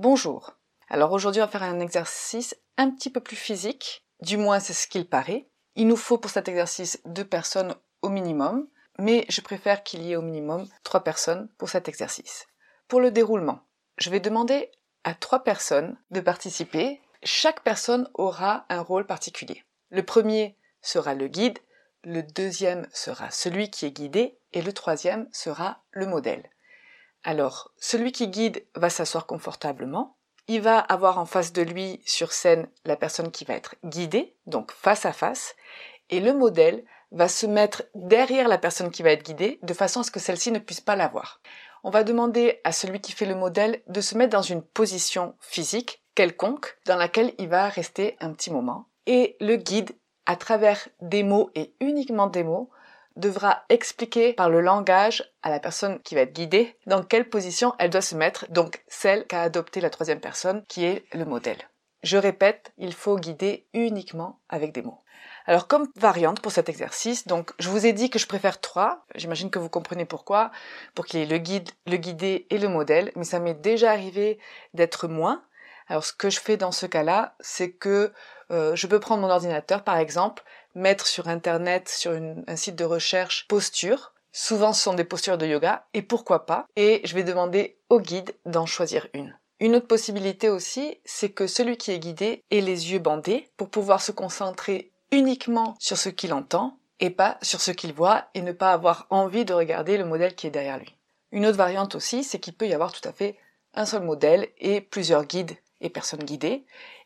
Bonjour. Alors aujourd'hui on va faire un exercice un petit peu plus physique, du moins c'est ce qu'il paraît. Il nous faut pour cet exercice deux personnes au minimum, mais je préfère qu'il y ait au minimum trois personnes pour cet exercice. Pour le déroulement, je vais demander à trois personnes de participer. Chaque personne aura un rôle particulier. Le premier sera le guide, le deuxième sera celui qui est guidé et le troisième sera le modèle. Alors, celui qui guide va s'asseoir confortablement. Il va avoir en face de lui sur scène la personne qui va être guidée, donc face à face, et le modèle va se mettre derrière la personne qui va être guidée de façon à ce que celle-ci ne puisse pas la voir. On va demander à celui qui fait le modèle de se mettre dans une position physique quelconque dans laquelle il va rester un petit moment. Et le guide, à travers des mots et uniquement des mots, devra expliquer par le langage à la personne qui va être guidée dans quelle position elle doit se mettre, donc celle qu'a adopté la troisième personne qui est le modèle. Je répète, il faut guider uniquement avec des mots. Alors comme variante pour cet exercice, donc je vous ai dit que je préfère trois, j'imagine que vous comprenez pourquoi, pour qu'il y ait le guide, le guidé et le modèle, mais ça m'est déjà arrivé d'être moins. Alors ce que je fais dans ce cas-là, c'est que euh, je peux prendre mon ordinateur par exemple, mettre sur internet, sur un site de recherche posture. Souvent ce sont des postures de yoga, et pourquoi pas, et je vais demander au guide d'en choisir une. Une autre possibilité aussi, c'est que celui qui est guidé ait les yeux bandés pour pouvoir se concentrer uniquement sur ce qu'il entend et pas sur ce qu'il voit et ne pas avoir envie de regarder le modèle qui est derrière lui. Une autre variante aussi, c'est qu'il peut y avoir tout à fait un seul modèle et plusieurs guides et personnes guidées.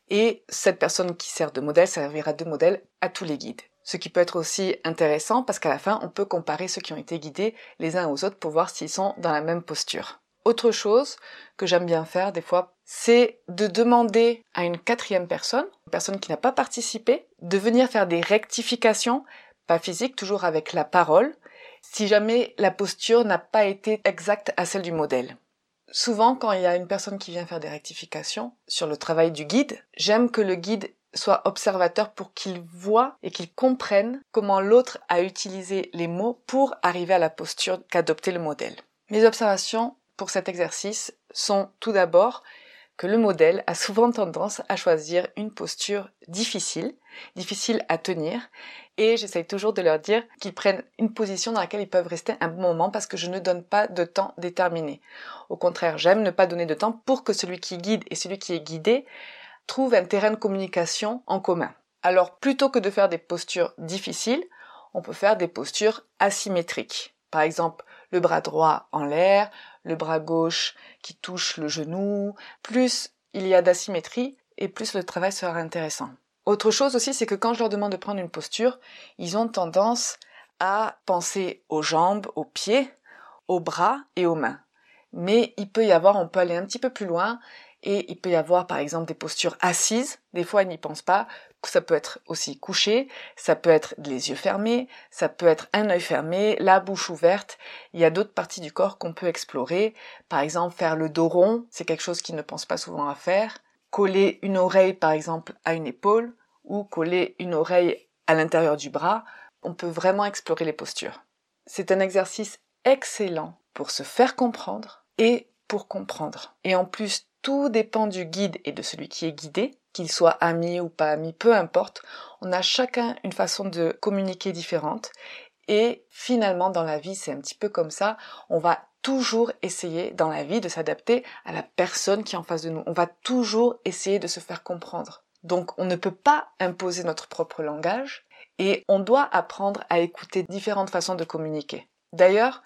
Et cette personne qui sert de modèle servira de modèle à tous les guides. Ce qui peut être aussi intéressant parce qu'à la fin, on peut comparer ceux qui ont été guidés les uns aux autres pour voir s'ils sont dans la même posture. Autre chose que j'aime bien faire des fois, c'est de demander à une quatrième personne, une personne qui n'a pas participé, de venir faire des rectifications, pas physiques, toujours avec la parole, si jamais la posture n'a pas été exacte à celle du modèle. Souvent, quand il y a une personne qui vient faire des rectifications sur le travail du guide, j'aime que le guide soit observateur pour qu'il voit et qu'il comprenne comment l'autre a utilisé les mots pour arriver à la posture qu'adoptait le modèle. Mes observations pour cet exercice sont tout d'abord que le modèle a souvent tendance à choisir une posture difficile, difficile à tenir, et j'essaye toujours de leur dire qu'ils prennent une position dans laquelle ils peuvent rester un bon moment parce que je ne donne pas de temps déterminé. Au contraire, j'aime ne pas donner de temps pour que celui qui guide et celui qui est guidé trouvent un terrain de communication en commun. Alors plutôt que de faire des postures difficiles, on peut faire des postures asymétriques. Par exemple, le bras droit en l'air, le bras gauche qui touche le genou, plus il y a d'asymétrie et plus le travail sera intéressant. Autre chose aussi, c'est que quand je leur demande de prendre une posture, ils ont tendance à penser aux jambes, aux pieds, aux bras et aux mains. Mais il peut y avoir, on peut aller un petit peu plus loin et il peut y avoir par exemple des postures assises. Des fois, ils n'y pensent pas, ça peut être aussi couché, ça peut être les yeux fermés, ça peut être un œil fermé, la bouche ouverte. Il y a d'autres parties du corps qu'on peut explorer. Par exemple, faire le dos rond, c'est quelque chose qu'ils ne pensent pas souvent à faire. Coller une oreille, par exemple, à une épaule ou coller une oreille à l'intérieur du bras. On peut vraiment explorer les postures. C'est un exercice excellent pour se faire comprendre et pour comprendre. Et en plus, tout dépend du guide et de celui qui est guidé. qu'ils soient amis ou pas amis, peu importe, on a chacun une façon de communiquer différente. Et finalement, dans la vie, c'est un petit peu comme ça. On va toujours essayer dans la vie de s'adapter à la personne qui est en face de nous. On va toujours essayer de se faire comprendre. Donc on ne peut pas imposer notre propre langage et on doit apprendre à écouter différentes façons de communiquer. D'ailleurs,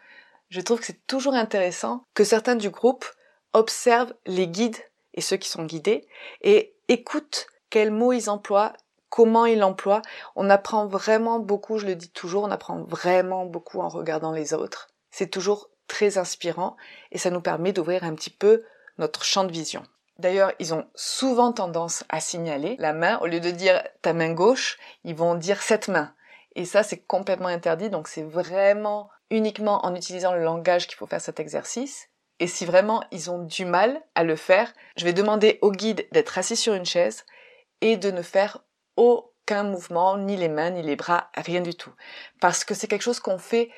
je trouve que c'est toujours intéressant que certains du groupe observent les guides et ceux qui sont guidés et écoutent quels mots ils emploient, comment ils l'emploient. On apprend vraiment beaucoup, je le dis toujours, on apprend vraiment beaucoup en regardant les autres. C'est toujours très inspirant et ça nous permet d'ouvrir un petit peu notre champ de vision. D'ailleurs, ils ont souvent tendance à signaler la main. Au lieu de dire ta main gauche, ils vont dire cette main. Et ça, c'est complètement interdit. Donc, c'est vraiment uniquement en utilisant le langage qu'il faut faire cet exercice. Et si vraiment ils ont du mal à le faire, je vais demander au guide d'être assis sur une chaise et de ne faire aucun mouvement, ni les mains, ni les bras, rien du tout. Parce que c'est quelque chose qu'on fait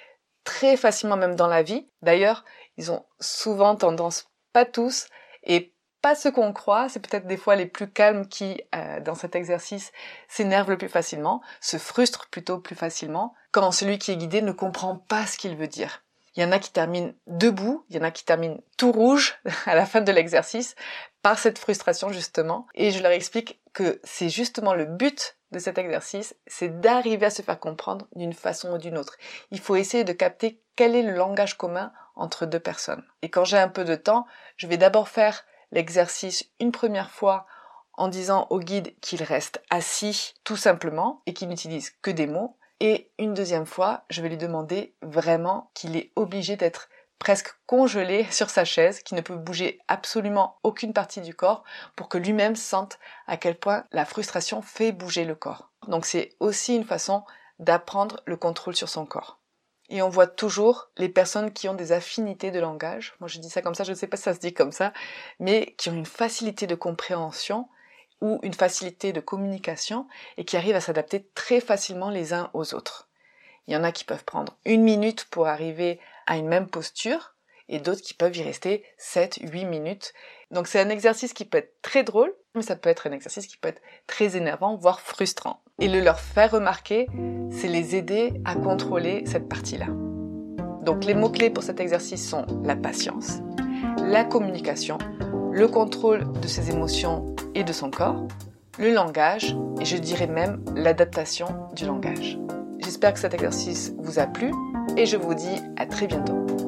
très facilement même dans la vie. D'ailleurs, ils ont souvent tendance, pas tous, et pas ce qu'on croit, c'est peut-être des fois les plus calmes qui, euh, dans cet exercice, s'énervent le plus facilement, se frustrent plutôt plus facilement, quand celui qui est guidé ne comprend pas ce qu'il veut dire. Il y en a qui terminent debout, il y en a qui terminent tout rouge à la fin de l'exercice par cette frustration justement. Et je leur explique que c'est justement le but de cet exercice, c'est d'arriver à se faire comprendre d'une façon ou d'une autre. Il faut essayer de capter quel est le langage commun entre deux personnes. Et quand j'ai un peu de temps, je vais d'abord faire l'exercice une première fois en disant au guide qu'il reste assis tout simplement et qu'il n'utilise que des mots. Et une deuxième fois, je vais lui demander vraiment qu'il est obligé d'être presque congelé sur sa chaise, qu'il ne peut bouger absolument aucune partie du corps pour que lui-même sente à quel point la frustration fait bouger le corps. Donc c'est aussi une façon d'apprendre le contrôle sur son corps. Et on voit toujours les personnes qui ont des affinités de langage. Moi, je dis ça comme ça, je ne sais pas si ça se dit comme ça, mais qui ont une facilité de compréhension ou une facilité de communication et qui arrivent à s'adapter très facilement les uns aux autres. Il y en a qui peuvent prendre une minute pour arriver à une même posture et d'autres qui peuvent y rester 7, 8 minutes. Donc c'est un exercice qui peut être très drôle, mais ça peut être un exercice qui peut être très énervant, voire frustrant. Et le leur faire remarquer, c'est les aider à contrôler cette partie-là. Donc les mots-clés pour cet exercice sont la patience, la communication, le contrôle de ses émotions et de son corps, le langage et je dirais même l'adaptation du langage. J'espère que cet exercice vous a plu et je vous dis à très bientôt.